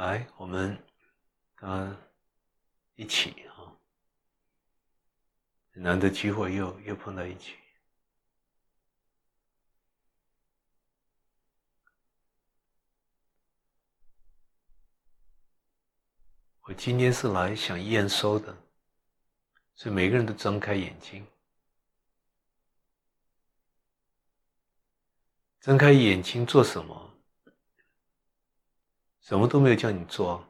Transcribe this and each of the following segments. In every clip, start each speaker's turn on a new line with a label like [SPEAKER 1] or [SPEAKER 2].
[SPEAKER 1] 来，我们啊一起啊，难得机会又又碰到一起。我今天是来想验收的，所以每个人都睁开眼睛。睁开眼睛做什么？什么都没有叫你做。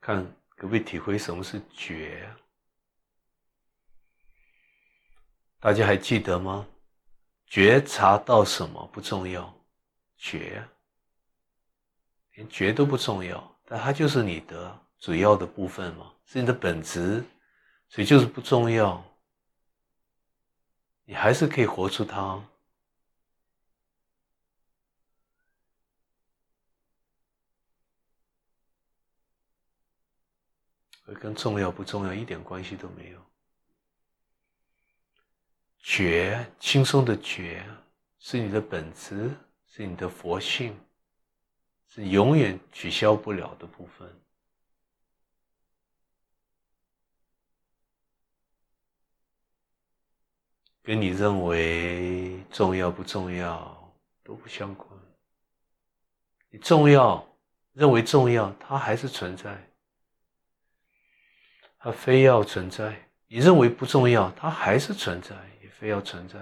[SPEAKER 1] 看可不可以体会什么是觉？大家还记得吗？觉察到什么不重要，觉。连觉都不重要，但它就是你的主要的部分嘛，是你的本质，所以就是不重要。你还是可以活出它，跟重要不重要一点关系都没有。觉，轻松的觉，是你的本质，是你的佛性。是永远取消不了的部分，跟你认为重要不重要都不相关。你重要，认为重要，它还是存在，它非要存在；你认为不重要，它还是存在，也非要存在。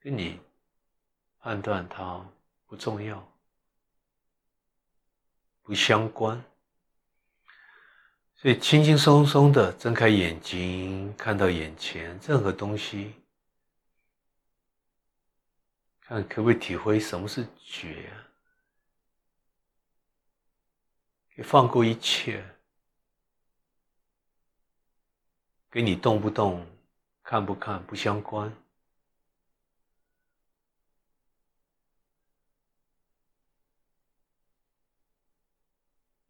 [SPEAKER 1] 跟你判断它不重要。不相关，所以轻轻松松的睁开眼睛，看到眼前任何东西，看可不可以体会什么是觉，可以放过一切，跟你动不动、看不看不相关。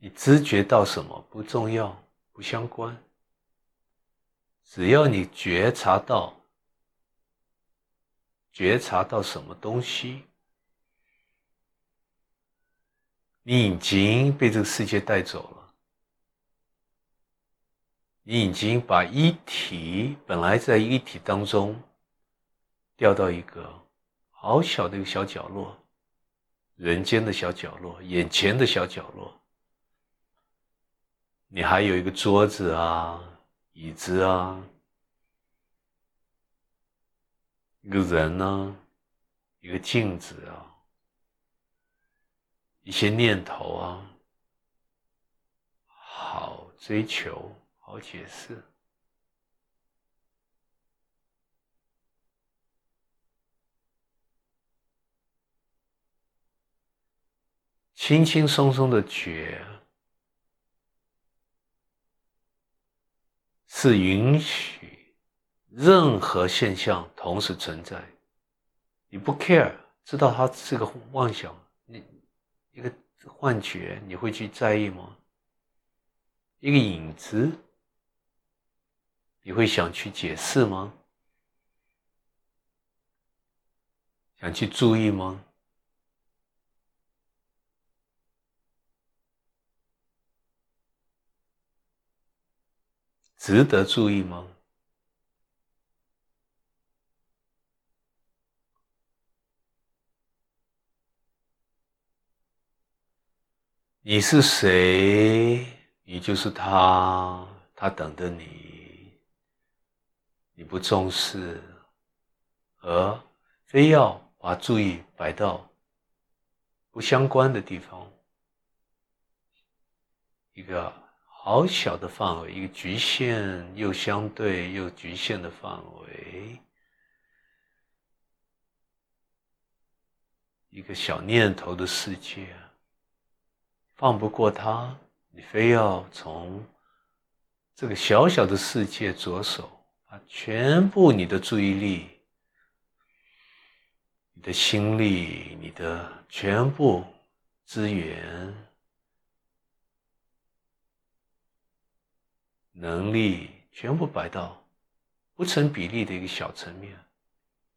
[SPEAKER 1] 你知觉到什么不重要，不相关。只要你觉察到，觉察到什么东西，你已经被这个世界带走了。你已经把一体本来在一体当中，掉到一个好小的一个小角落，人间的小角落，眼前的小角落。你还有一个桌子啊，椅子啊，一个人呢，一个镜子啊，一些念头啊，好追求，好解释，轻轻松松的觉。是允许任何现象同时存在。你不 care，知道它是个妄想，你一个幻觉，你会去在意吗？一个影子，你会想去解释吗？想去注意吗？值得注意吗？你是谁？你就是他，他等着你。你不重视，而非要把注意摆到不相关的地方，一个。好小的范围，一个局限又相对又局限的范围，一个小念头的世界，放不过它，你非要从这个小小的世界着手，把全部你的注意力、你的心力、你的全部资源。能力全部摆到不成比例的一个小层面，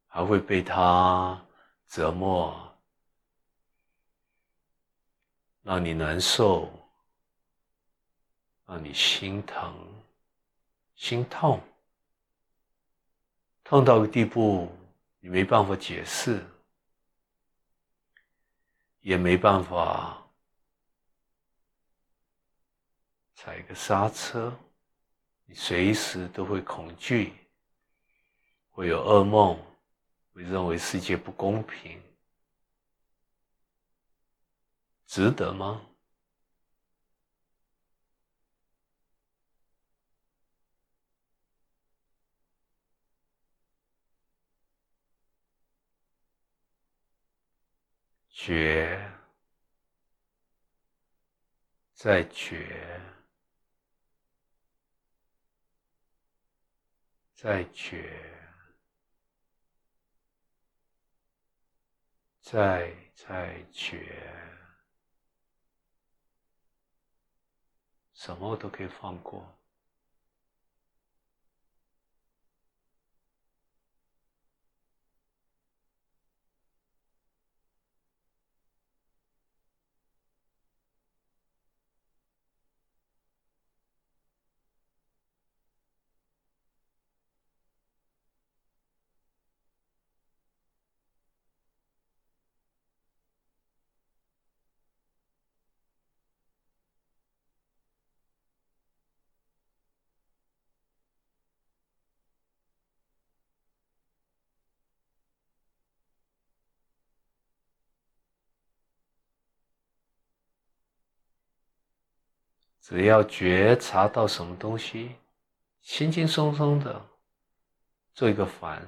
[SPEAKER 1] 还会被他折磨、让你难受，让你心疼、心痛，痛到个地步，你没办法解释，也没办法踩个刹车，你随时都会恐惧，会有噩梦，会认为世界不公平。值得吗？觉，再觉，再觉，再再觉。什么都可以放过。只要觉察到什么东西，轻轻松松的做一个反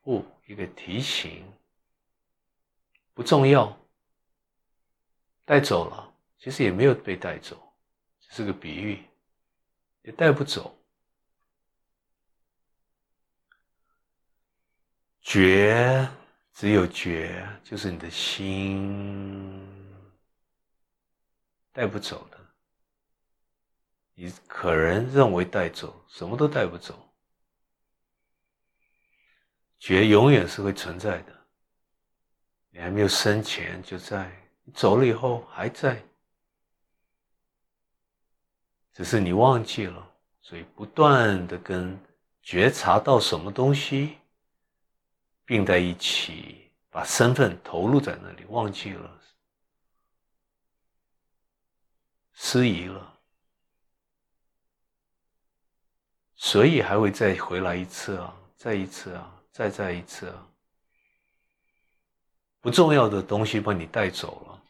[SPEAKER 1] 复，一个提醒，不重要，带走了，其实也没有被带走，只是个比喻，也带不走。觉只有觉，就是你的心带不走的。你可能认为带走，什么都带不走。觉永远是会存在的，你还没有生前就在，你走了以后还在，只是你忘记了。所以不断的跟觉察到什么东西并在一起，把身份投入在那里，忘记了，失仪了。所以还会再回来一次啊，再一次啊，再再一次啊。不重要的东西把你带走了，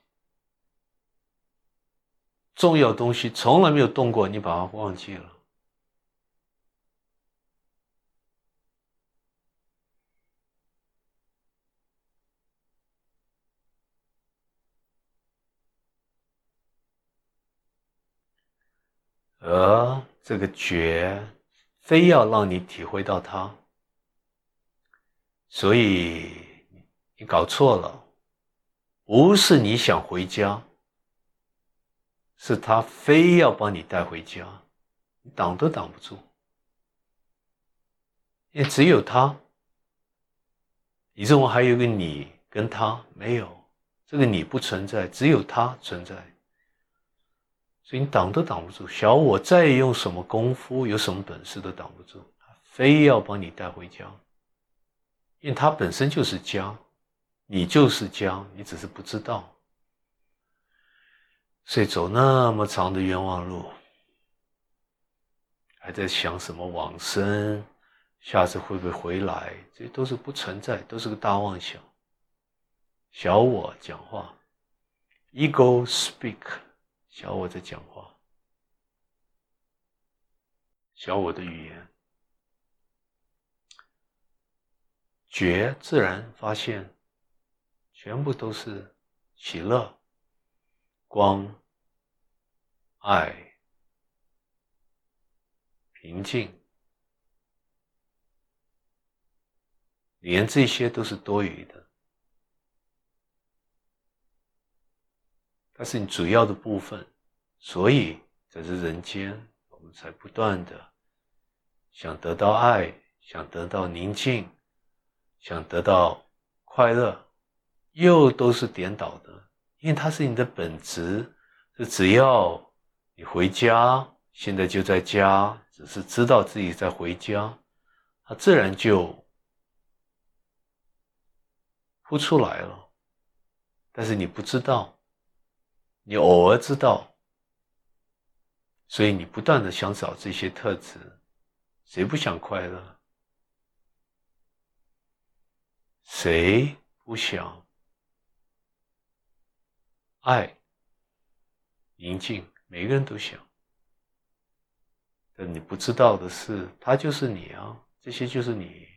[SPEAKER 1] 重要东西从来没有动过，你把它忘记了。而这个觉。非要让你体会到它，所以你搞错了，不是你想回家，是他非要把你带回家，你挡都挡不住，因为只有他，你认为还有个你跟他没有，这个你不存在，只有他存在。所以你挡都挡不住，小我再用什么功夫，有什么本事都挡不住，非要把你带回家，因为他本身就是家，你就是家，你只是不知道。所以走那么长的冤枉路，还在想什么往生，下次会不会回来？这都是不存在，都是个大妄想。小我讲话，ego speak。小我在讲话，小我的语言，觉自然发现，全部都是喜乐、光、爱、平静，连这些都是多余的。它是你主要的部分，所以在这人间，我们才不断的想得到爱，想得到宁静，想得到快乐，又都是颠倒的，因为它是你的本质，是只要你回家，现在就在家，只是知道自己在回家，它自然就呼出来了。但是你不知道，你偶尔知道，所以你不断的想找这些特质。谁不想快乐？谁不想爱、宁静？每个人都想。但你不知道的是，他就是你啊，这些就是你。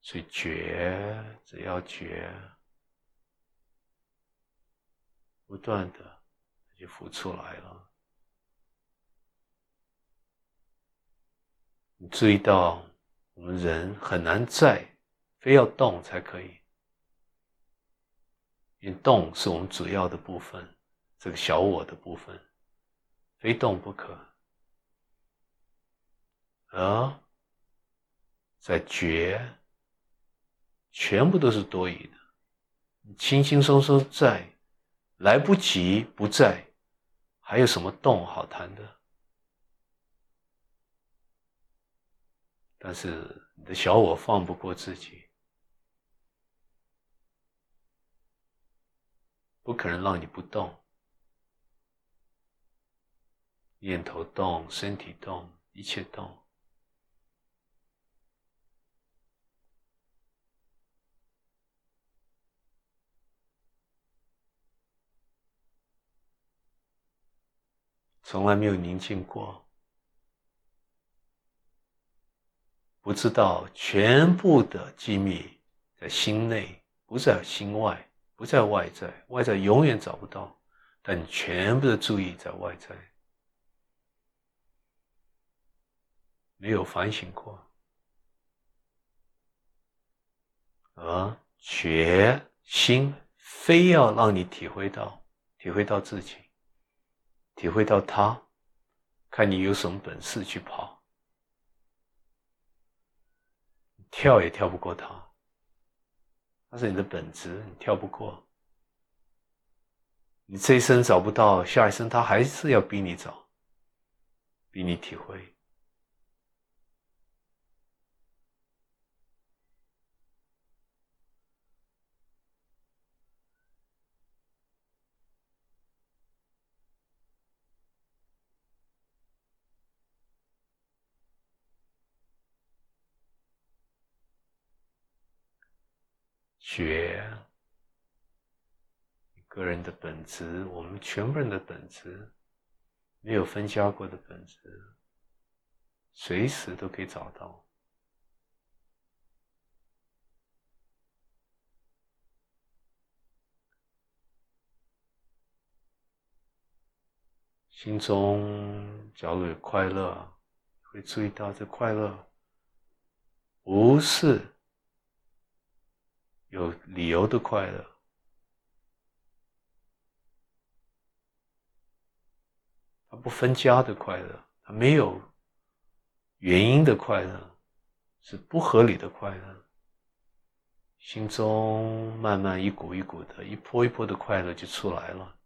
[SPEAKER 1] 所以觉，只要觉，不断的就浮出来了。你注意到，我们人很难在，非要动才可以。因为动是我们主要的部分，这个小我的部分，非动不可。而在觉，全部都是多余的，轻轻松松在，来不及不在，还有什么动好谈的？但是你的小我放不过自己，不可能让你不动。念头动，身体动，一切动，从来没有宁静过。不知道全部的机密在心内，不在心外，不在外在，外在永远找不到。但全部的注意在外在，没有反省过，而决心非要让你体会到，体会到自己，体会到他，看你有什么本事去跑。跳也跳不过他，那是你的本质，你跳不过。你这一生找不到，下一生他还是要比你找，比你体会。觉，个人的本质，我们全部人的本质，没有分家过的本质，随时都可以找到。心中假如有快乐，会注意到这快乐不是。有理由的快乐，他不分家的快乐，他没有原因的快乐，是不合理的快乐。心中慢慢一股一股的，一波一波的快乐就出来了，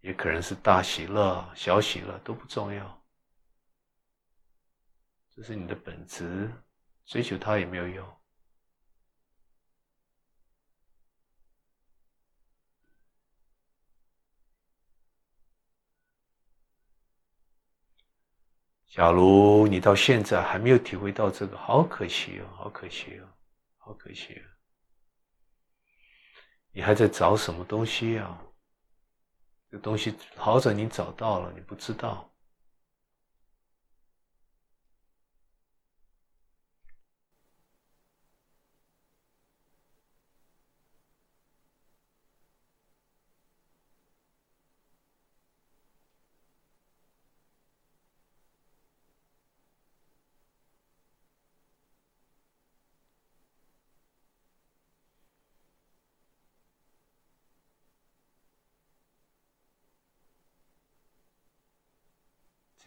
[SPEAKER 1] 也可能是大喜乐、小喜乐都不重要，这是你的本质。追求它也没有用。假如你到现在还没有体会到这个，好可惜哦，好可惜哦，好可惜哦！你还在找什么东西啊？这东西好在你找到了，你不知道。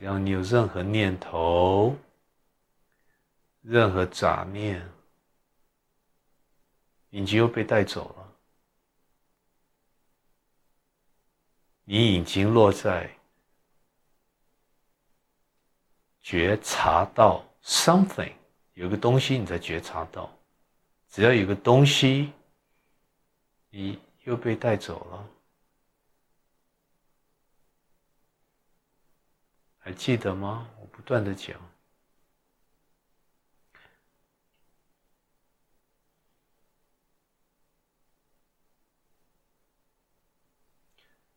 [SPEAKER 1] 只要你有任何念头、任何杂念，影集又被带走了，你已经落在觉察到 something，有个东西你在觉察到，只要有个东西，你又被带走了，还记得吗？我不断的讲。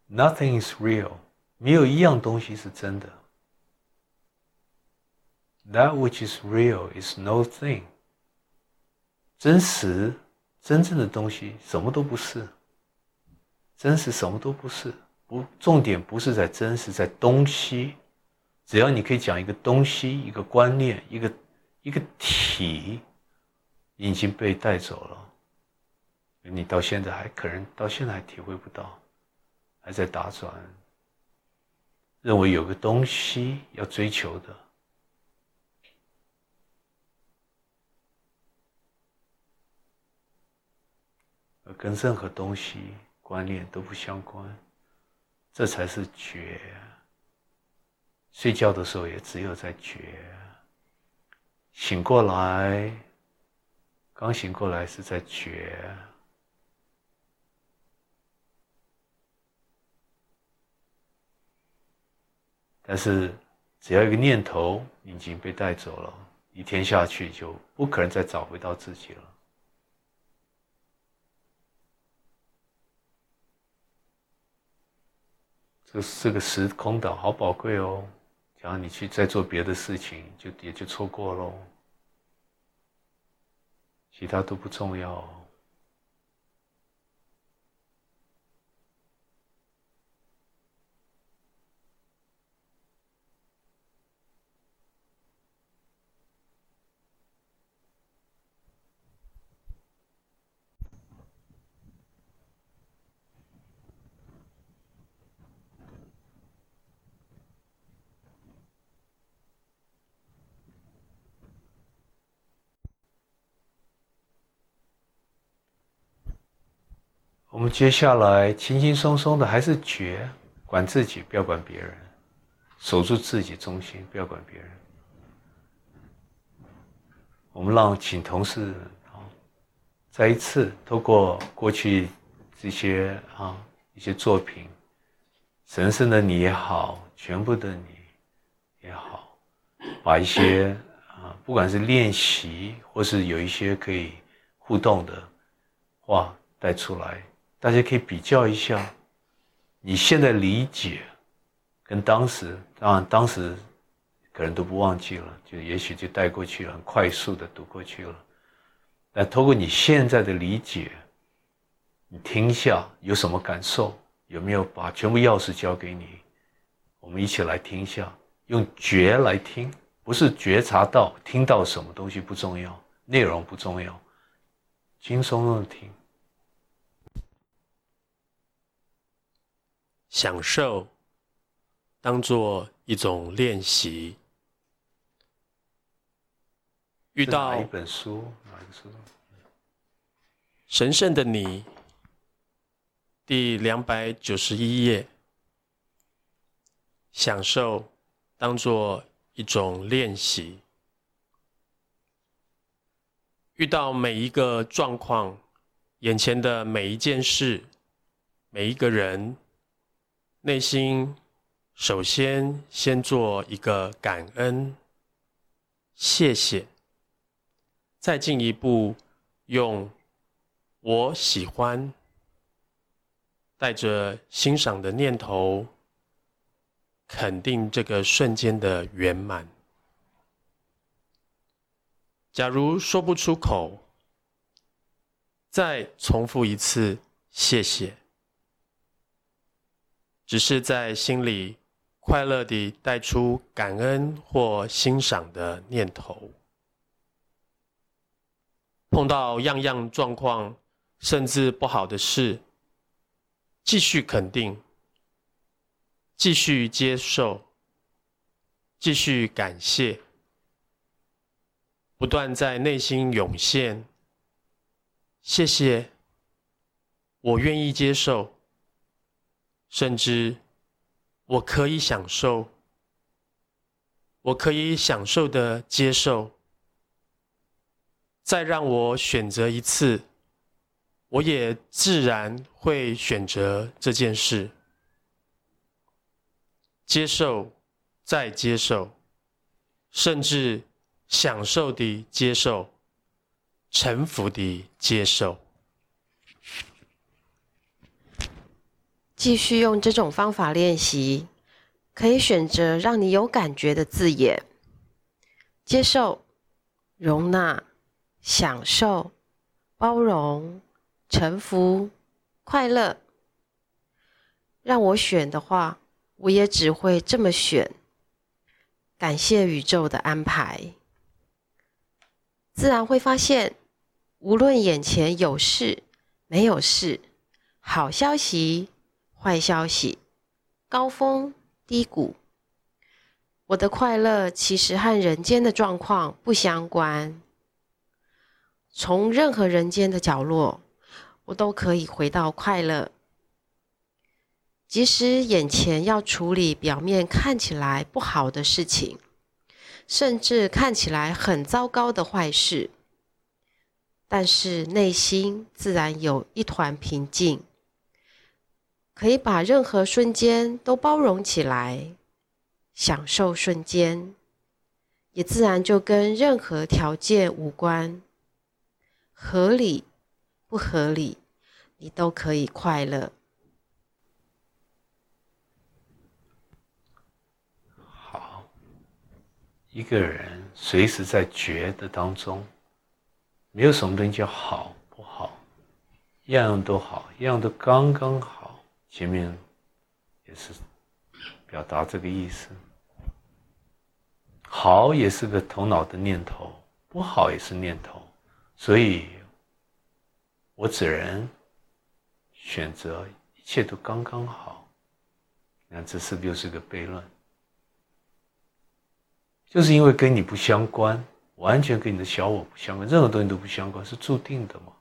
[SPEAKER 1] Nothing is real，没有一样东西是真的。That which is real is no thing。真实、真正的东西什么都不是。真实什么都不是，不，重点不是在真实，在东西。只要你可以讲一个东西、一个观念、一个一个体，已经被带走了。你到现在还可能到现在还体会不到。还在打转，认为有个东西要追求的，而跟任何东西观念都不相关，这才是觉。睡觉的时候也只有在觉，醒过来，刚醒过来是在觉。但是，只要一个念头已经被带走了，一天下去就不可能再找回到自己了。这这个时空岛好宝贵哦，然后你去再做别的事情，就也就错过喽，其他都不重要。我接下来轻轻松松的，还是觉管自己，不要管别人，守住自己中心，不要管别人。我们让请同事啊，再一次透过过去这些啊一些作品，神圣的你也好，全部的你也好，把一些啊不管是练习或是有一些可以互动的话带出来。大家可以比较一下，你现在理解跟当时，当然当时可能都不忘记了，就也许就带过去，很快速的读过去了。但通过你现在的理解，你听下有什么感受？有没有把全部钥匙交给你？我们一起来听一下，用觉来听，不是觉察到听到什么东西不重要，内容不重要，轻松的听。
[SPEAKER 2] 享受当做一种练习。遇到
[SPEAKER 1] 哪一本书？哪一本书？
[SPEAKER 2] 神圣的你，第两百九十一页。享受当做一种练习。遇到每一个状况，眼前的每一件事，每一个人。内心首先先做一个感恩，谢谢，再进一步用我喜欢，带着欣赏的念头，肯定这个瞬间的圆满。假如说不出口，再重复一次谢谢。只是在心里快乐地带出感恩或欣赏的念头。碰到样样状况，甚至不好的事，继续肯定，继续接受，继续感谢，不断在内心涌现，谢谢，我愿意接受，甚至我可以享受，我可以享受的接受。再让我选择一次，我也自然会选择这件事。接受，再接受，甚至享受的接受，臣服的接受。
[SPEAKER 3] 继续用这种方法练习，可以选择让你有感觉的字眼：接受、容纳。享受、包容、臣服、快乐。让我选的话，我也只会这么选。感谢宇宙的安排，自然会发现，无论眼前有事没有事，好消息、坏消息，高峰、低谷，我的快乐其实和人间的状况不相关。从任何人间的角落，我都可以回到快乐。即使眼前要处理表面看起来不好的事情，甚至看起来很糟糕的坏事，但是内心自然有一团平静，可以把任何瞬间都包容起来，享受瞬间，也自然就跟任何条件无关。合理不合理，你都可以快乐。
[SPEAKER 1] 好，一个人随时在觉的当中，没有什么东西叫好不好，样样都好，样样都刚刚好。前面也是表达这个意思。好也是个头脑的念头，不好也是念头。所以，我只能选择一切都刚刚好。那这是不是又是个悖论？就是因为跟你不相关，完全跟你的小我不相关，任何东西都不相关，是注定的嘛？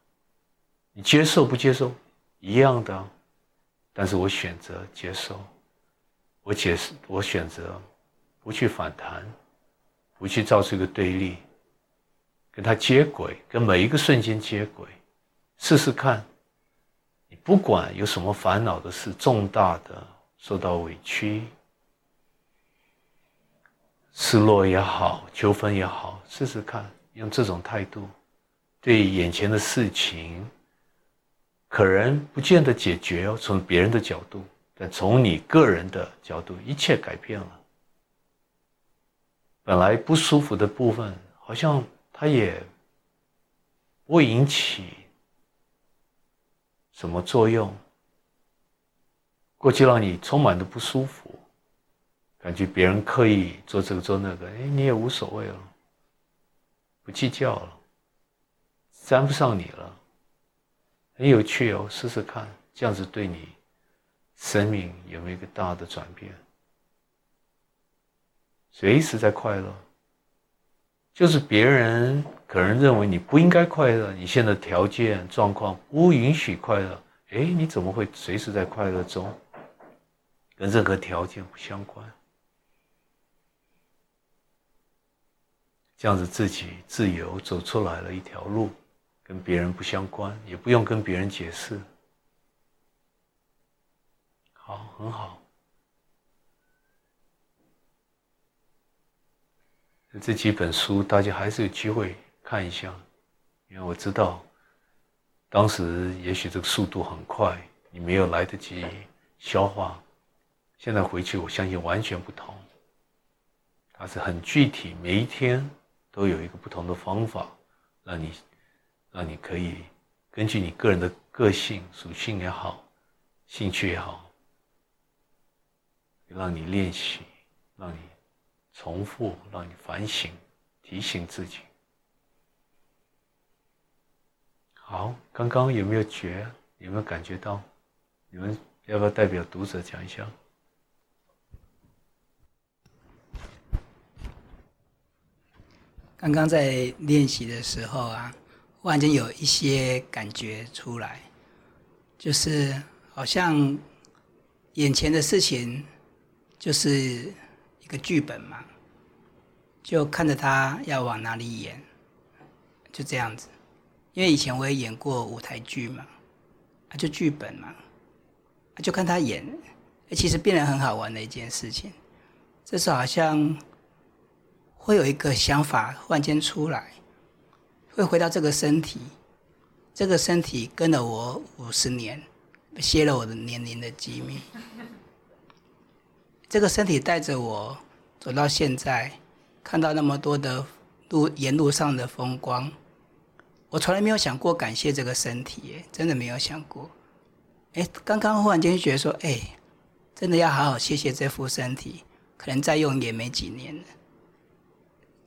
[SPEAKER 1] 你接受不接受，一样的。但是我选择接受，我解释，我选择不去反弹，不去造出一个对立。跟他接轨，跟每一个瞬间接轨，试试看。你不管有什么烦恼的事，重大的受到委屈、失落也好，纠纷也好，试试看，用这种态度对眼前的事情，可能不见得解决哦。从别人的角度，但从你个人的角度，一切改变了。本来不舒服的部分，好像。它也不会引起什么作用。过去让你充满的不舒服，感觉别人刻意做这个做那个，哎，你也无所谓了，不计较了，沾不上你了，很有趣哦，试试看，这样子对你生命有没有一个大的转变？随时在快乐。就是别人可能认为你不应该快乐，你现在条件状况不允许快乐，哎，你怎么会随时在快乐中？跟任何条件不相关，这样子自己自由走出来了一条路，跟别人不相关，也不用跟别人解释，好，很好。这几本书，大家还是有机会看一下，因为我知道，当时也许这个速度很快，你没有来得及消化。现在回去，我相信完全不同。它是很具体，每一天都有一个不同的方法，让你，让你可以根据你个人的个性属性也好，兴趣也好，让你练习，让你。重复，让你反省，提醒自己。好，刚刚有没有觉？有没有感觉到？你们要不要代表读者讲一下？
[SPEAKER 4] 刚刚在练习的时候啊，忽然间有一些感觉出来，就是好像眼前的事情就是一个剧本嘛，就看着他要往哪里演，就这样子。因为以前我也演过舞台剧嘛，啊，就剧本嘛，啊，就看他演，其实变得很好玩的一件事情。这时候好像会有一个想法忽然间出来，会回到这个身体，这个身体跟了我五十年，泄了我的年龄的机密。这个身体带着我走到现在，看到那么多的路沿路上的风光。我从来没有想过感谢这个身体，真的没有想过。哎，刚刚忽然间觉得说，哎，真的要好好谢谢这副身体，可能再用也没几年了。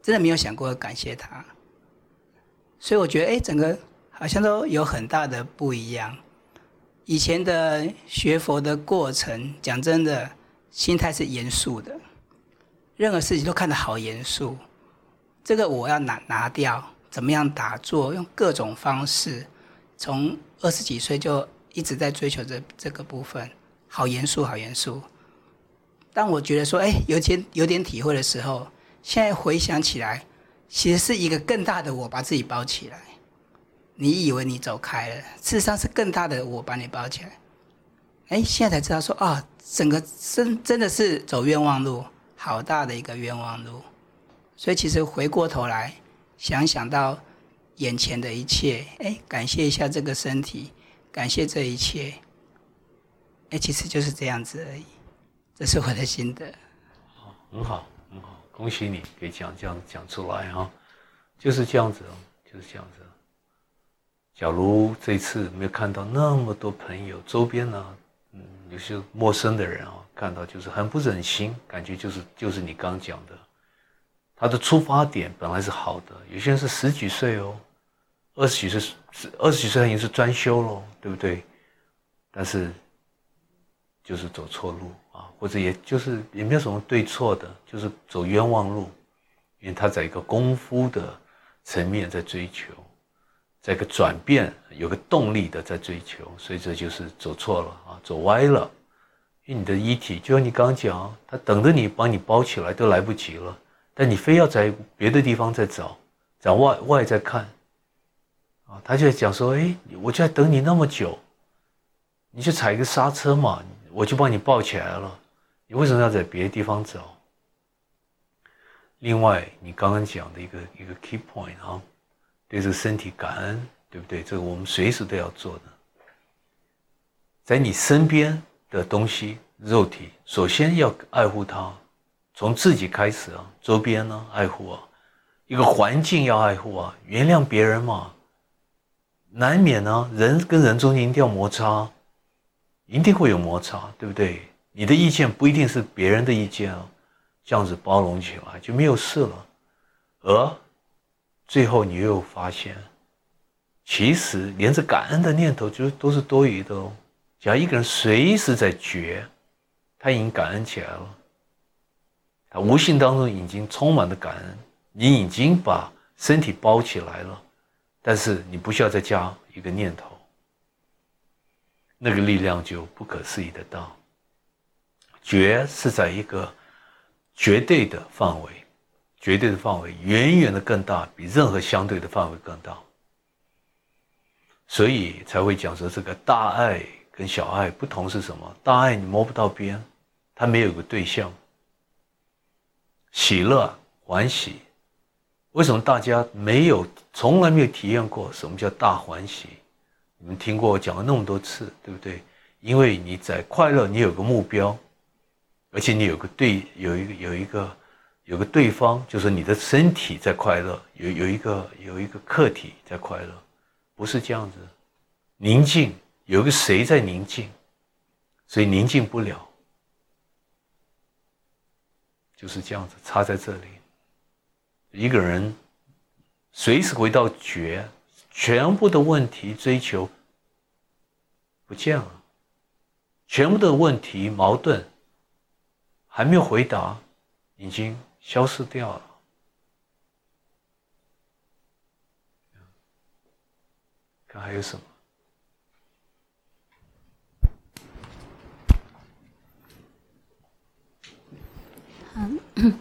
[SPEAKER 4] 真的没有想过感谢他，所以我觉得，哎，整个好像都有很大的不一样。以前的学佛的过程，讲真的，心态是严肃的，任何事情都看得好严肃。这个我要拿拿掉。怎么样打坐？用各种方式，从二十几岁就一直在追求这这个部分，好严肃，好严肃。当我觉得说，哎，有点有点体会的时候，现在回想起来，其实是一个更大的我把自己包起来。你以为你走开了，事实上是更大的我把你包起来。哎，现在才知道说，啊，整个真真的是走冤枉路，好大的一个冤枉路。所以其实回过头来。想想到眼前的一切，哎，感谢一下这个身体，感谢这一切，哎，其实就是这样子而已。这是我的心得。
[SPEAKER 1] 好，很好，恭喜你可以讲这样讲出来哈，就是这样子哦，就是这样子。假如这次没有看到那么多朋友周边呢，嗯，有些陌生的人啊，看到就是很不忍心，感觉就是就是你刚讲的。他的出发点本来是好的，有些人是十几岁哦，二十几岁是二十几岁已经是专修了，对不对？但是就是走错路啊，或者也就是也没有什么对错的，就是走冤枉路，因为他在一个功夫的层面在追求，在一个转变有个动力的在追求，所以这就是走错了啊，走歪了。因为你的遗体就像你刚刚讲，他等着你帮你包起来都来不及了。但你非要在别的地方再找，在外外在看，啊，他就讲说，哎，我就在等你那么久，你就踩一个刹车嘛，我就帮你抱起来了，你为什么要在别的地方找？另外，你刚刚讲的一个一个 key point 啊，对这个身体感恩，对不对？这个我们随时都要做的，在你身边的东西，肉体，首先要爱护它。从自己开始啊，周边呢爱护啊，一个环境要爱护啊，原谅别人嘛，难免呢，人跟人中间一定要摩擦，一定会有摩擦，对不对？你的意见不一定是别人的意见啊，这样子包容起来就没有事了，而最后你又发现，其实连着感恩的念头就都是多余的哦。假如一个人随时在觉，他已经感恩起来了。他无形当中已经充满了感恩，你已经把身体包起来了，但是你不需要再加一个念头，那个力量就不可思议的大。绝是在一个绝对的范围，绝对的范围远远的更大，比任何相对的范围更大，所以才会讲说这个大爱跟小爱不同是什么？大爱你摸不到边，它没有个对象。喜乐、欢喜，为什么大家没有、从来没有体验过什么叫大欢喜？你们听过我讲了那么多次，对不对？因为你在快乐，你有个目标，而且你有个对，有一个、有一个、有个对方，就是你的身体在快乐，有有一个、有一个客体在快乐，不是这样子。宁静，有个谁在宁静，所以宁静不了。就是这样子，插在这里。一个人随时回到觉，全部的问题追求不见了，全部的问题矛盾还没有回答，已经消失掉了。看还有什么？
[SPEAKER 5] 刚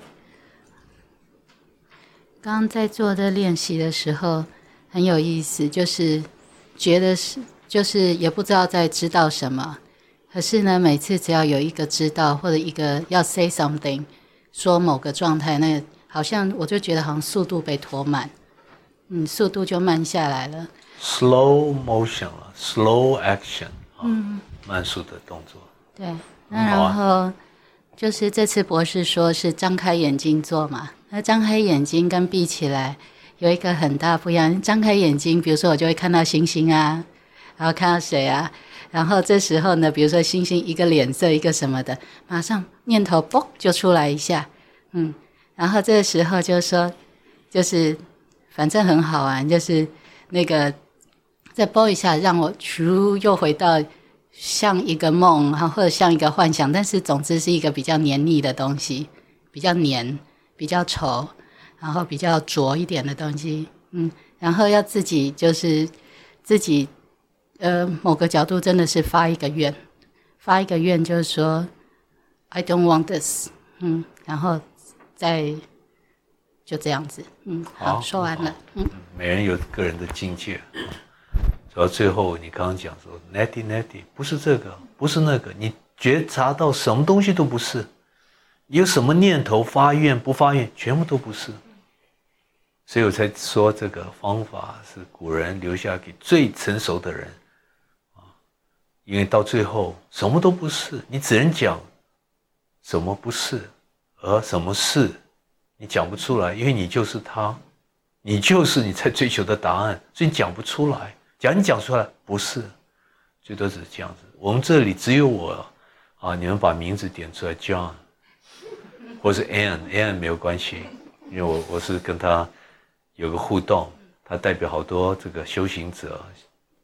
[SPEAKER 5] 刚在做的练习的时候很有意思，就是觉得是就是也不知道在知道什么，可是呢，每次只要有一个知道或者一个要 say something，说某个状态，那好像我就觉得好像速度被拖慢，嗯，速度就慢下来了。
[SPEAKER 1] slow motion 了，slow action 嗯，慢速的动作。
[SPEAKER 5] 对，那然后就是这次博士说是张开眼睛做嘛，那张开眼睛跟闭起来有一个很大不一样。张开眼睛，比如说我就会看到星星啊，然后看到谁啊，然后这时候呢，比如说星星一个脸色一个什么的，马上念头嘣就出来一下，嗯，然后这时候就说就是反正很好玩，就是那个再拨一下，让我咻又回到。像一个梦，然后或者像一个幻想，但是总之是一个比较黏腻的东西，比较黏、比较稠，然后比较浊一点的东西，嗯，然后要自己就是自己，呃，某个角度真的是发一个愿，发一个愿就是说，I don't want this，嗯，然后再就这样子，嗯，好，
[SPEAKER 1] 好
[SPEAKER 5] 说完了，嗯，
[SPEAKER 1] 每人有个人的境界。主要最后你刚刚讲说 natty natty 不是这个，不是那个，你觉察到什么东西都不是，有什么念头发愿不发愿，全部都不是。所以我才说这个方法是古人留下给最成熟的人啊，因为到最后什么都不是，你只能讲什么不是，而什么是，你讲不出来，因为你就是他。你就是你在追求的答案，所以你讲不出来。假如你讲出来，不是，最多只是这样子。我们这里只有我啊，你们把名字点出来，John，或是 Ann，Ann 没有关系，因为我我是跟他有个互动，他代表好多这个修行者，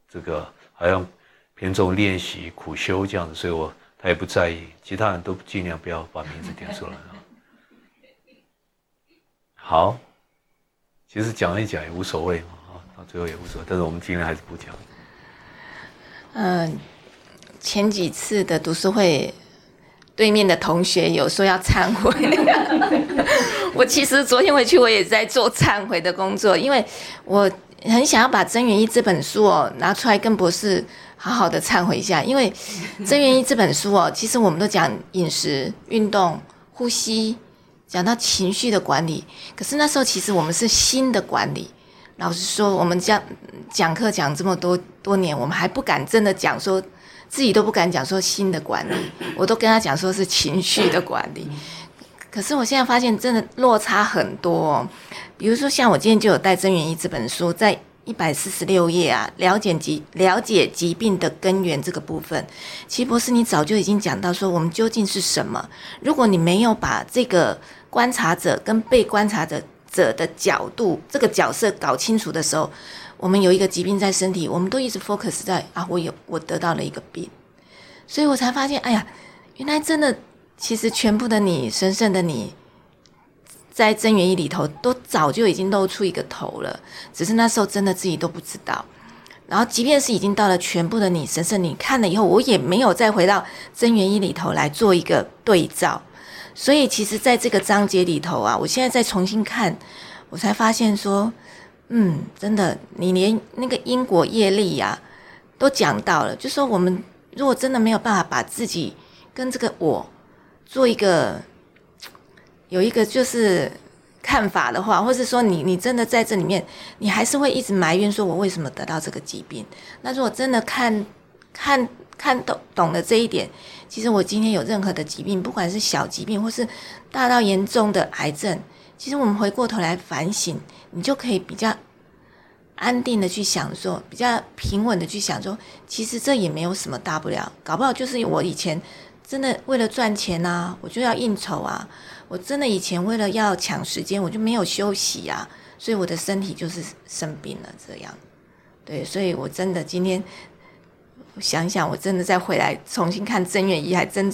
[SPEAKER 1] 这个好像偏重练习苦修这样子，所以我他也不在意，其他人都尽量不要把名字点出来啊。好。其实讲一讲也无所谓嘛，啊，到最后也无所谓。但是我们今天还是不讲。
[SPEAKER 6] 嗯，前几次的读书会，对面的同学有说要忏悔。我其实昨天回去，我也在做忏悔的工作，因为我很想要把《真元一》这本书哦拿出来跟博士好好的忏悔一下。因为《真元一》这本书哦，其实我们都讲饮食、运动、呼吸。讲到情绪的管理，可是那时候其实我们是心的管理。老实说，我们讲讲课讲这么多多年，我们还不敢真的讲说，自己都不敢讲说新的管理，我都跟他讲说是情绪的管理。可是我现在发现真的落差很多、哦。比如说，像我今天就有带《真元一》这本书，在一百四十六页啊，了解疾了解疾病的根源这个部分，其实博士你早就已经讲到说，我们究竟是什么？如果你没有把这个观察者跟被观察者者的角度这个角色搞清楚的时候，我们有一个疾病在身体，我们都一直 focus 在啊，我有我得到了一个病，所以我才发现，哎呀，原来真的，其实全部的你，神圣的你，在真元一里头都早就已经露出一个头了，只是那时候真的自己都不知道。然后，即便是已经到了全部的你，神圣你看了以后，我也没有再回到真元一里头来做一个对照。所以，其实，在这个章节里头啊，我现在再重新看，我才发现说，嗯，真的，你连那个因果业力呀、都讲到了。就说我们如果真的没有办法把自己跟这个我做一个有一个就是看法的话，或是说你你真的在这里面，你还是会一直埋怨说，我为什么得到这个疾病？那如果真的看看看懂懂了这一点。其实我今天有任何的疾病，不管是小疾病或是大到严重的癌症，其实我们回过头来反省，你就可以比较安定的去想说，比较平稳的去想说，其实这也没有什么大不了，搞不好就是我以前真的为了赚钱啊，我就要应酬啊，我真的以前为了要抢时间，我就没有休息啊，所以我的身体就是生病了这样。对，所以我真的今天。想想，我真的再回来重新看正月一，还真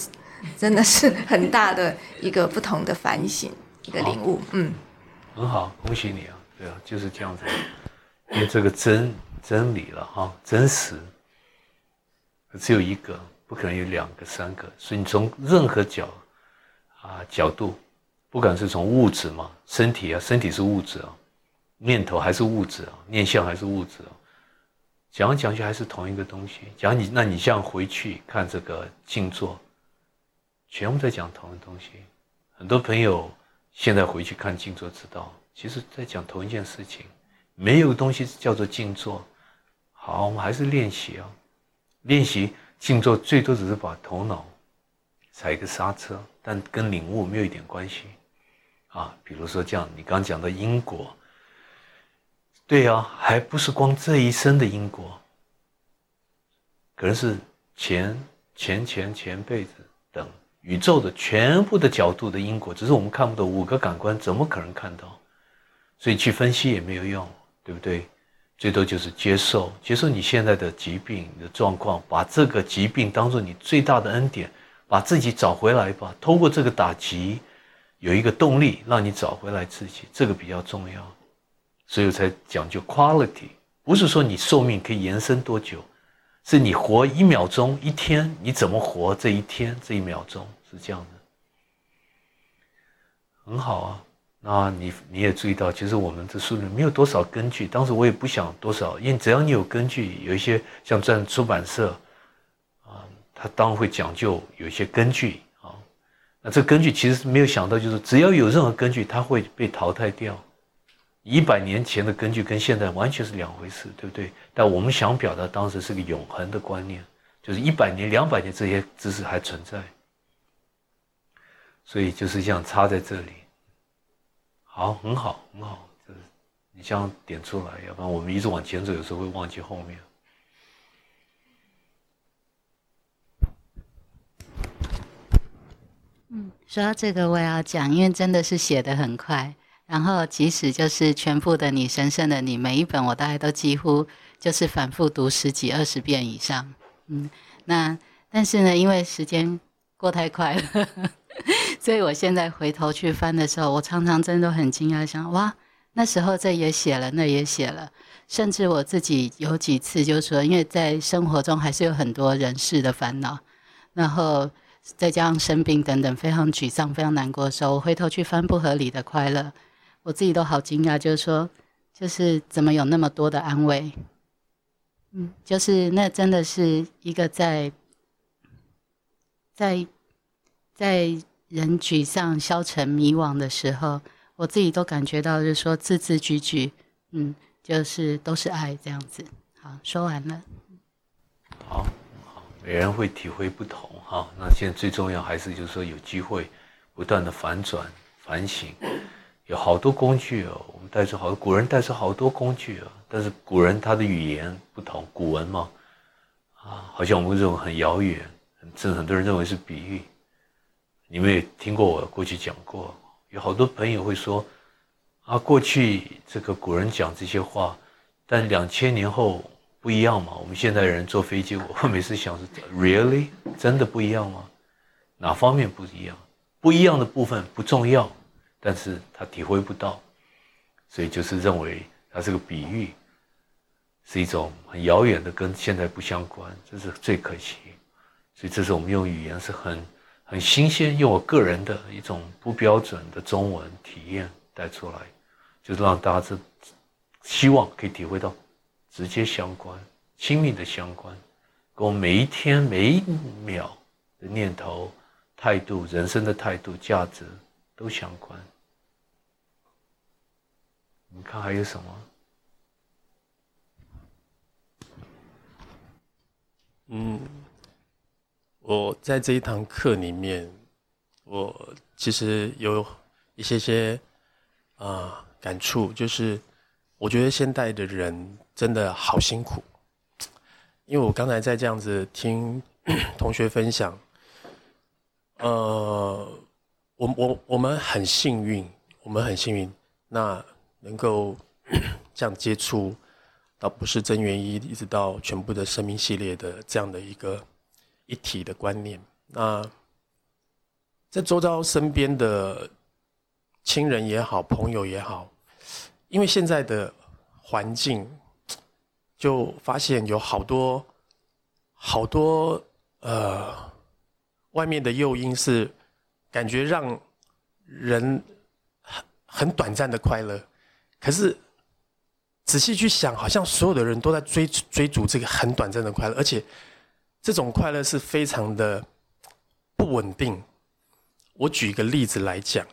[SPEAKER 6] 真的是很大的一个不同的反省，一个领悟。嗯，
[SPEAKER 1] 很好，恭喜你啊！对啊，就是这样子。因为这个真真理了哈，真实，只有一个，不可能有两个、三个，所以你从任何角啊角度，不管是从物质嘛，身体啊，身体是物质啊，念头还是物质啊，念相还是物质啊，讲来讲去还是同一个东西。讲你，那你这样回去看这个静坐，全部在讲同一个东西。很多朋友现在回去看静坐，知道其实在讲同一件事情。没有东西叫做静坐。好，我们还是练习啊，练习静坐，最多只是把头脑踩一个刹车，但跟领悟没有一点关系啊。比如说这样，你刚讲的因果，对呀，还不是光这一生的因果，可能是前前前前辈子等宇宙的全部的角度的因果，只是我们看不到，五个感官怎么可能看到？所以去分析也没有用。对不对？最多就是接受，接受你现在的疾病你的状况，把这个疾病当做你最大的恩典，把自己找回来吧。通过这个打击，有一个动力让你找回来自己，这个比较重要。所以才讲究 quality，不是说你寿命可以延伸多久，是你活一秒钟、一天，你怎么活这一天、这一秒钟是这样的，很好啊。那你你也注意到，其实我们这书里没有多少根据。当时我也不想多少，因为只要你有根据，有一些像这样出版社，啊，他当然会讲究有一些根据啊。那这根据其实是没有想到，就是只要有任何根据，它会被淘汰掉。一百年前的根据跟现在完全是两回事，对不对？但我们想表达当时是个永恒的观念，就是一百年、两百年这些知识还存在，所以就是这样插在这里。好，很好，很好，就是你这样点出来，要不然我们一直往前走，有时候会忘记后面。
[SPEAKER 5] 嗯，说到这个，我也要讲，因为真的是写的很快，然后即使就是全部的你神圣的你，每一本我大概都几乎就是反复读十几二十遍以上。嗯，那但是呢，因为时间过太快了。所以我现在回头去翻的时候，我常常真的很惊讶，想哇，那时候这也写了，那也写了，甚至我自己有几次就是说，因为在生活中还是有很多人事的烦恼，然后再加上生病等等，非常沮丧、非常难过的时候，我回头去翻《不合理的快乐》，我自己都好惊讶，就是说，就是怎么有那么多的安慰？嗯，就是那真的是一个在在。在人沮丧、消沉、迷惘的时候，我自己都感觉到，就是说字字句句，嗯，就是都是爱这样子。好，说完了。
[SPEAKER 1] 好，好，每人会体会不同哈。那现在最重要还是就是说有机会不断的反转、反省，有好多工具哦。我们带出好多古人带出好多工具啊，但是古人他的语言不同，古文嘛，啊，好像我们这种很遥远，甚至很多人认为是比喻。你们也听过我过去讲过，有好多朋友会说，啊，过去这个古人讲这些话，但两千年后不一样嘛？我们现代人坐飞机，我每次想是，really 真的不一样吗？哪方面不一样？不一样的部分不重要，但是他体会不到，所以就是认为它是个比喻，是一种很遥远的，跟现在不相关，这是最可惜。所以这是我们用语言是很。很新鲜，用我个人的一种不标准的中文体验带出来，就是让大家是希望可以体会到直接相关、亲密的相关，跟我每一天每一秒的念头、态度、人生的态度、价值都相关。你看还有什么？
[SPEAKER 2] 嗯。我在这一堂课里面，我其实有一些些啊感触，就是我觉得现代的人真的好辛苦，因为我刚才在这样子听 同学分享，呃，我我我们很幸运，我们很幸运，那能够 这样接触到不是真元一，一直到全部的生命系列的这样的一个。一体的观念。那在周遭身边的亲人也好，朋友也好，因为现在的环境就发现有好多好多呃外面的诱因是感觉让人很很短暂的快乐，可是仔细去想，好像所有的人都在追追逐这个很短暂的快乐，而且这种快乐是非常的不稳定。我举一个例子来讲。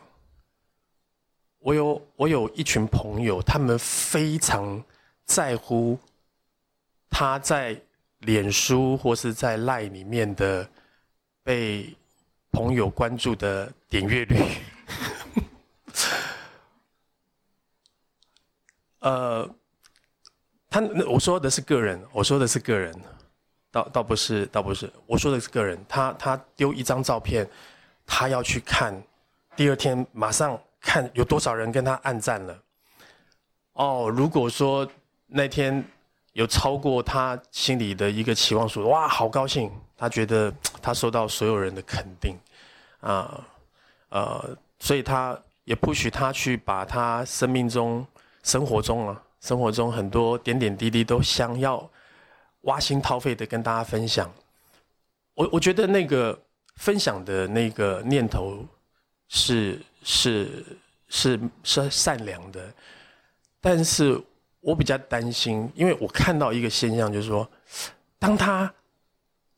[SPEAKER 2] 我有我有一群朋友，他们非常在乎他在脸书或是在赖里面的被朋友关注的点阅率。呃，他我说的是个人，我说的是个人，倒倒不是倒不是，我说的是个人。他他丢一张照片，他要去看，第二天马上。看有多少人跟他暗赞了。哦，如果说那天有超过他心里的一个期望数，哇，好高兴！他觉得他受到所有人的肯定，啊，呃，所以他也不许他去把他生命中、生活中啊、生活中很多点点滴滴都想要挖心掏肺的跟大家分享。我我觉得那个分享的那个念头是。是是是善良的，但是我比较担心，因为我看到一个现象，就是说，当他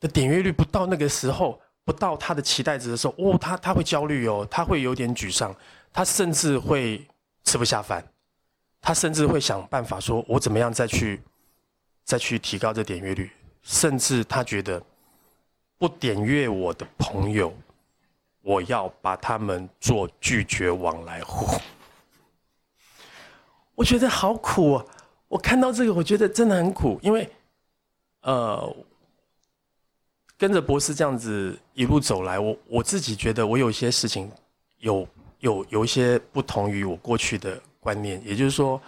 [SPEAKER 2] 的点阅率不到那个时候，不到他的期待值的时候，哦，他他会焦虑哦，他会有点沮丧，他甚至会吃不下饭，他甚至会想办法说，我怎么样再去再去提高这点阅率，甚至他觉得不点阅我的朋友。我要把他们做拒绝往来户，我觉得好苦啊！我看到这个，我觉得真的很苦，因为，呃，跟着博士这样子一路走来，我我自己觉得我有些事情有有有一些不同于我过去的观念，也就是说，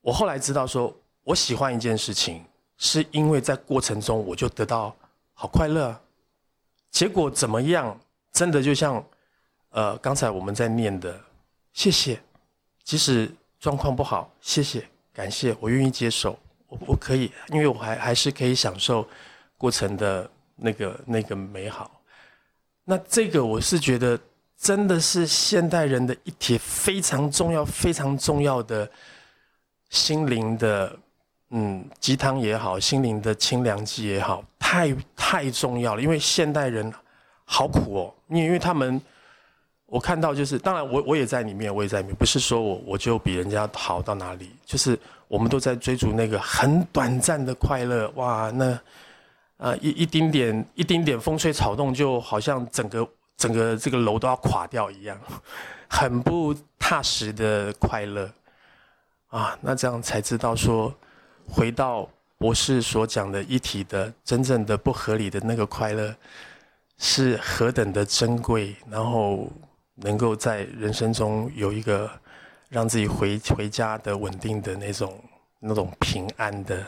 [SPEAKER 2] 我后来知道说，我喜欢一件事情，是因为在过程中我就得到好快乐，结果怎么样？真的就像，呃，刚才我们在念的，谢谢，即使状况不好，谢谢，感谢，我愿意接受，我我可以，因为我还还是可以享受过程的那个那个美好。那这个我是觉得，真的是现代人的一帖非常重要、非常重要的心灵的，嗯，鸡汤也好，心灵的清凉剂也好，太太重要了，因为现代人。好苦哦，因为因为他们，我看到就是，当然我我也在里面，我也在里面，不是说我我就比人家好到哪里，就是我们都在追逐那个很短暂的快乐，哇，那啊一一丁点一丁点风吹草动，就好像整个整个这个楼都要垮掉一样，很不踏实的快乐啊，那这样才知道说，回到博士所讲的一体的真正的不合理的那个快乐。是何等的珍贵，然后能够在人生中有一个让自己回回家的稳定的那种那种平安的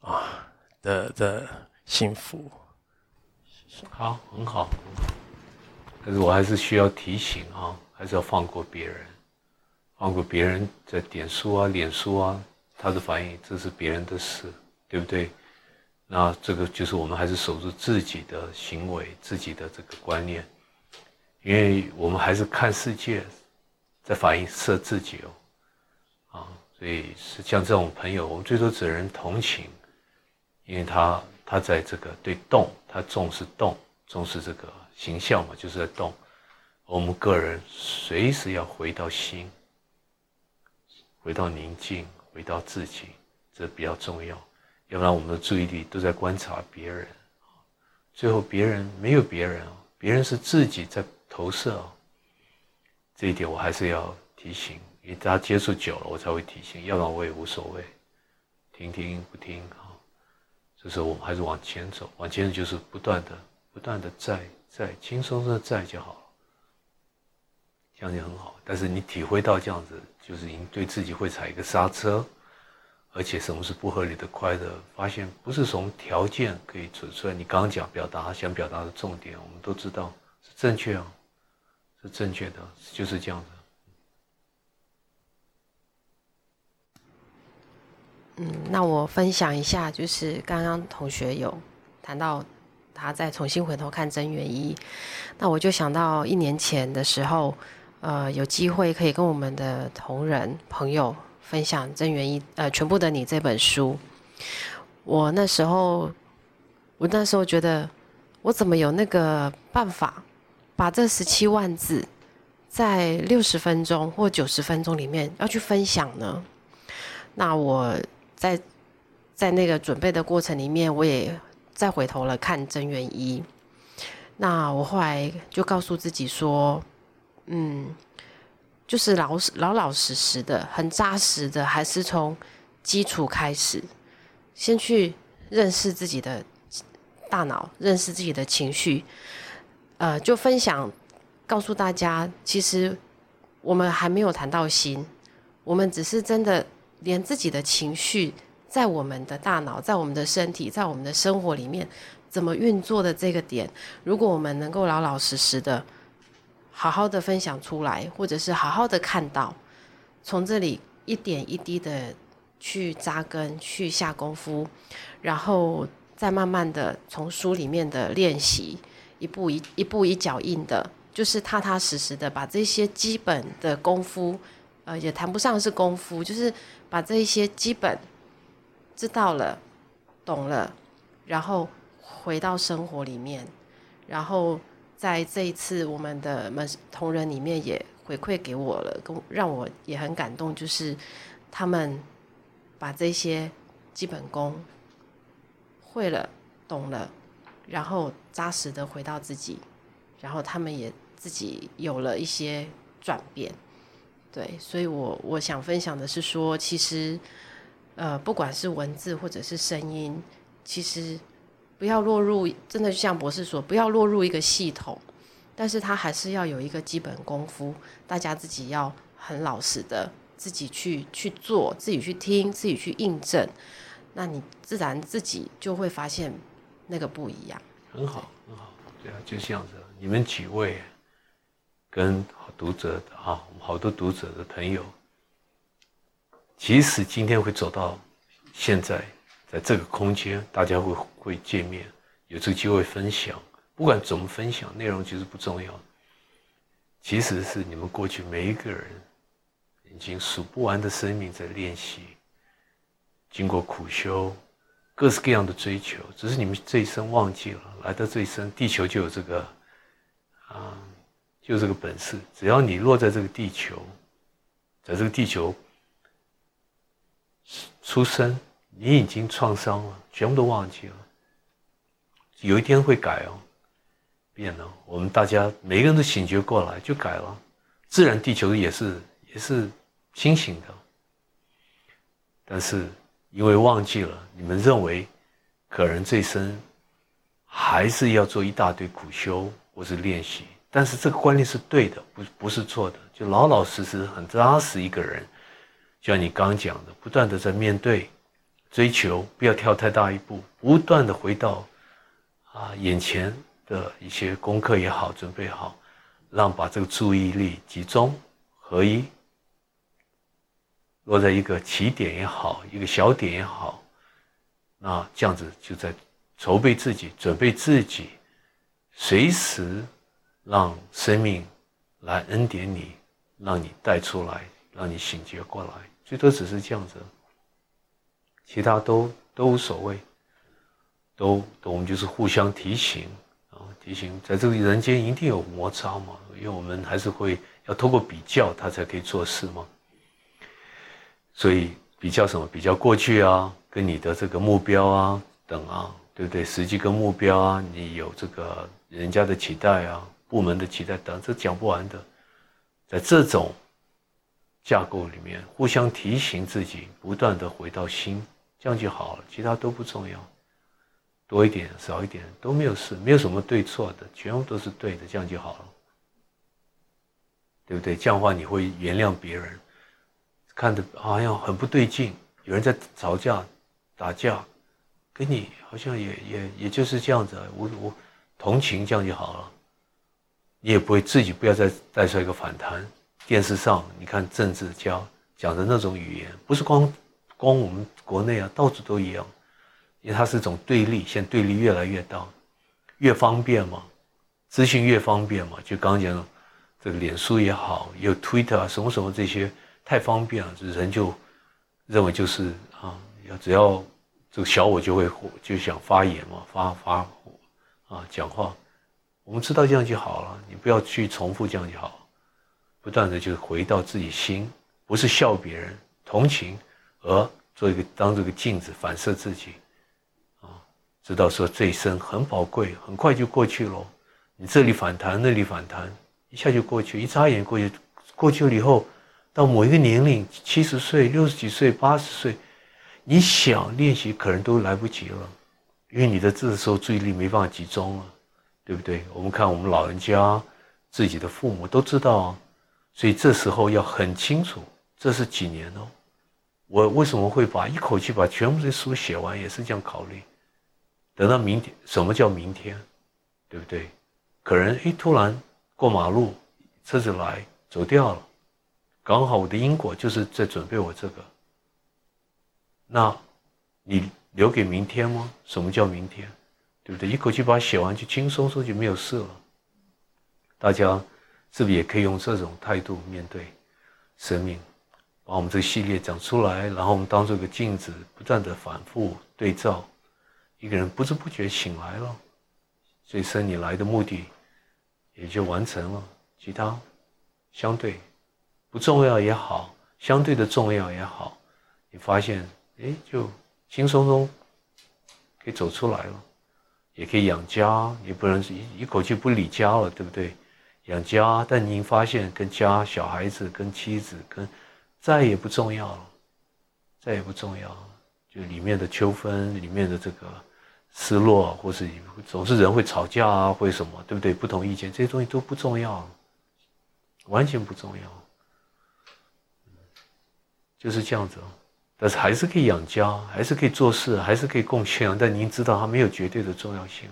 [SPEAKER 2] 啊的的幸福。
[SPEAKER 1] 好，很好，但是我还是需要提醒啊，还是要放过别人，放过别人在点书啊、脸书啊，他的反应，这是别人的事，对不对？那这个就是我们还是守住自己的行为、自己的这个观念，因为我们还是看世界，在反映射自己哦，啊，所以是像这种朋友，我们最多只能同情，因为他他在这个对动，他重视动，重视这个形象嘛，就是在动，我们个人随时要回到心，回到宁静，回到自己，这比较重要。要不然我们的注意力都在观察别人，最后别人没有别人别人是自己在投射这一点我还是要提醒，因为大家接触久了，我才会提醒，要不然我也无所谓，听听不听啊。这时候我们还是往前走，往前走就是不断的、不断的在在轻松的在就好了，这样就很好。但是你体会到这样子，就是已经对自己会踩一个刹车。而且什么是不合理的快乐？发现不是从条件可以指出来。你刚刚讲表达想表达的重点，我们都知道是正确啊，是正确的，就是这样的。
[SPEAKER 3] 嗯，那我分享一下，就是刚刚同学有谈到他再重新回头看真元一，那我就想到一年前的时候，呃，有机会可以跟我们的同仁朋友分享真元一呃全部的你这本书，我那时候我那时候觉得我怎么有那个办法把这十七万字在六十分钟或九十分钟里面要去分享呢？那我。在在那个准备的过程里面，我也再回头了看真元一。那我后来就告诉自己说，嗯，就是老老老实实的、很扎实的，还是从基础开始，先去认识自己的大脑，认识自己的情绪。呃，就分享告诉大家，其实我们还没有谈到心，我们只是真的。连自己的情绪在我们的大脑、在我们的身体、在我们的生活里面怎么运作的这个点，如果我们能够老老实实的、好好的分享出来，或者是好好的看到，从这里一点一滴的去扎根、去下功夫，然后再慢慢的从书里面的练习，一步一一步一脚印的，就是踏踏实实的把这些基本的功夫。呃，也谈不上是功夫，就是把这一些基本知道了、懂了，然后回到生活里面，然后在这一次我们的们同仁里面也回馈给我了，跟让我也很感动，就是他们把这些基本功会了、懂了，然后扎实的回到自己，然后他们也自己有了一些转变。对，所以我我想分享的是说，其实，呃，不管是文字或者是声音，其实不要落入，真的就像博士说，不要落入一个系统，但是他还是要有一个基本功夫，大家自己要很老实的自己去去做，自己去听，自己去印证，那你自然自己就会发现那个不一样。
[SPEAKER 1] 很好，很好，对啊，就这样子。你们几位？跟读者啊，好多读者的朋友，即使今天会走到现在，在这个空间，大家会会见面，有这个机会分享，不管怎么分享，内容其实不重要。其实是你们过去每一个人已经数不完的生命在练习，经过苦修，各式各样的追求，只是你们这一生忘记了，来到这一生，地球就有这个啊。就这个本事，只要你落在这个地球，在这个地球出生，你已经创伤了，全部都忘记了。有一天会改哦，变了。我们大家每个人都醒觉过来，就改了。自然地球也是也是清醒的，但是因为忘记了，你们认为可能这一生还是要做一大堆苦修或是练习。但是这个观念是对的，不不是错的，就老老实实、很扎实一个人，像你刚讲的，不断的在面对、追求，不要跳太大一步，不断的回到啊眼前的一些功课也好，准备好，让把这个注意力集中合一，落在一个起点也好，一个小点也好，那这样子就在筹备自己、准备自己，随时。让生命来恩典你，让你带出来，让你醒觉过来，最多只是这样子，其他都都无所谓，都我们就是互相提醒啊，提醒在这个人间一定有摩擦嘛，因为我们还是会要通过比较，他才可以做事嘛。所以比较什么？比较过去啊，跟你的这个目标啊等啊，对不对？实际跟目标啊，你有这个人家的期待啊。部门的期待等，这讲不完的。在这种架构里面，互相提醒自己，不断的回到心，这样就好了。其他都不重要，多一点少一点都没有事，没有什么对错的，全部都是对的，这样就好了，对不对？这样的话你会原谅别人，看着好像很不对劲，有人在吵架、打架，跟你好像也也也就是这样子，我我同情这样就好了。你也不会自己不要再带出一个反弹。电视上你看政治家讲的那种语言，不是光光我们国内啊，到处都一样，因为它是一种对立，现在对立越来越大，越方便嘛，资讯越方便嘛，就刚刚讲这个脸书也好，有 Twitter 啊，什么什么这些太方便了，人就认为就是啊，只要这个小我就会就想发言嘛，发发啊讲话，我们知道这样就好了，你不要去重复这样就好，不断的就回到自己心，不是笑别人，同情。而做一个当这个镜子反射自己，啊，知道说这一生很宝贵，很快就过去了。你这里反弹，那里反弹，一下就过去，一眨眼过去，过去了以后，到某一个年龄，七十岁、六十几岁、八十岁，你想练习可能都来不及了，因为你的这时候注意力没办法集中了，对不对？我们看我们老人家，自己的父母都知道啊，所以这时候要很清楚，这是几年哦。我为什么会把一口气把全部的书写完？也是这样考虑。等到明天，什么叫明天？对不对？可能一突然过马路，车子来走掉了，刚好我的因果就是在准备我这个。那，你留给明天吗？什么叫明天？对不对？一口气把它写完，就轻松松就没有事了。大家是不是也可以用这种态度面对生命？把我们这个系列讲出来，然后我们当做一个镜子，不断的反复对照，一个人不知不觉醒来了，这生你来的目的也就完成了。其他相对不重要也好，相对的重要也好，你发现哎，就轻松松可以走出来了，也可以养家，也不能一一口气不理家了，对不对？养家，但您发现跟家、小孩子、跟妻子、跟再也不重要了，再也不重要了。就里面的纠纷，里面的这个失落，或是总是人会吵架啊，或什么，对不对？不同意见，这些东西都不重要，完全不重要。就是这样子，但是还是可以养家，还是可以做事，还是可以贡献。但您知道，它没有绝对的重要性。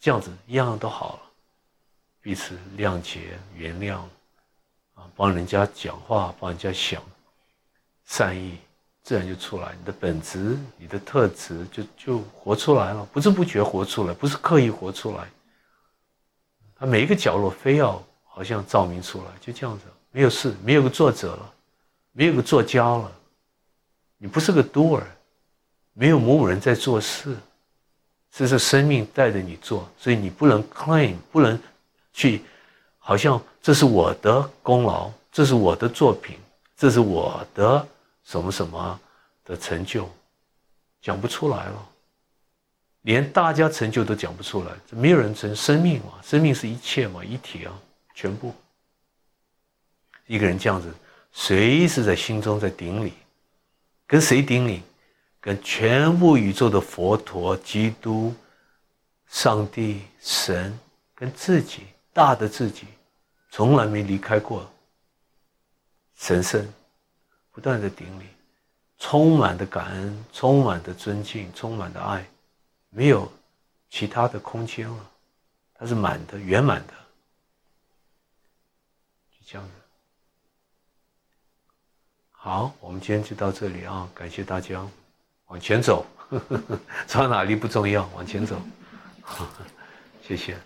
[SPEAKER 1] 这样子一样都好了，彼此谅解、原谅，啊，帮人家讲话，帮人家想。善意自然就出来，你的本质、你的特质就就活出来了，不知不觉活出来，不是刻意活出来。他每一个角落非要好像照明出来，就这样子，没有事，没有个作者了，没有个作家了，你不是个 doer，没有某某人在做事，这是生命带着你做，所以你不能 claim，不能去好像这是我的功劳，这是我的作品，这是我的。什么什么的成就，讲不出来了，连大家成就都讲不出来，这没有人成生命嘛？生命是一切嘛，一体啊，全部。一个人这样子，随时在心中在顶礼，跟谁顶礼？跟全部宇宙的佛陀、基督、上帝、神，跟自己大的自己，从来没离开过神圣。不断的顶礼，充满的感恩，充满的尊敬，充满的爱，没有其他的空间了，它是满的，圆满的，就这样子。好，我们今天就到这里啊，感谢大家，往前走，走到哪里不重要，往前走，谢谢。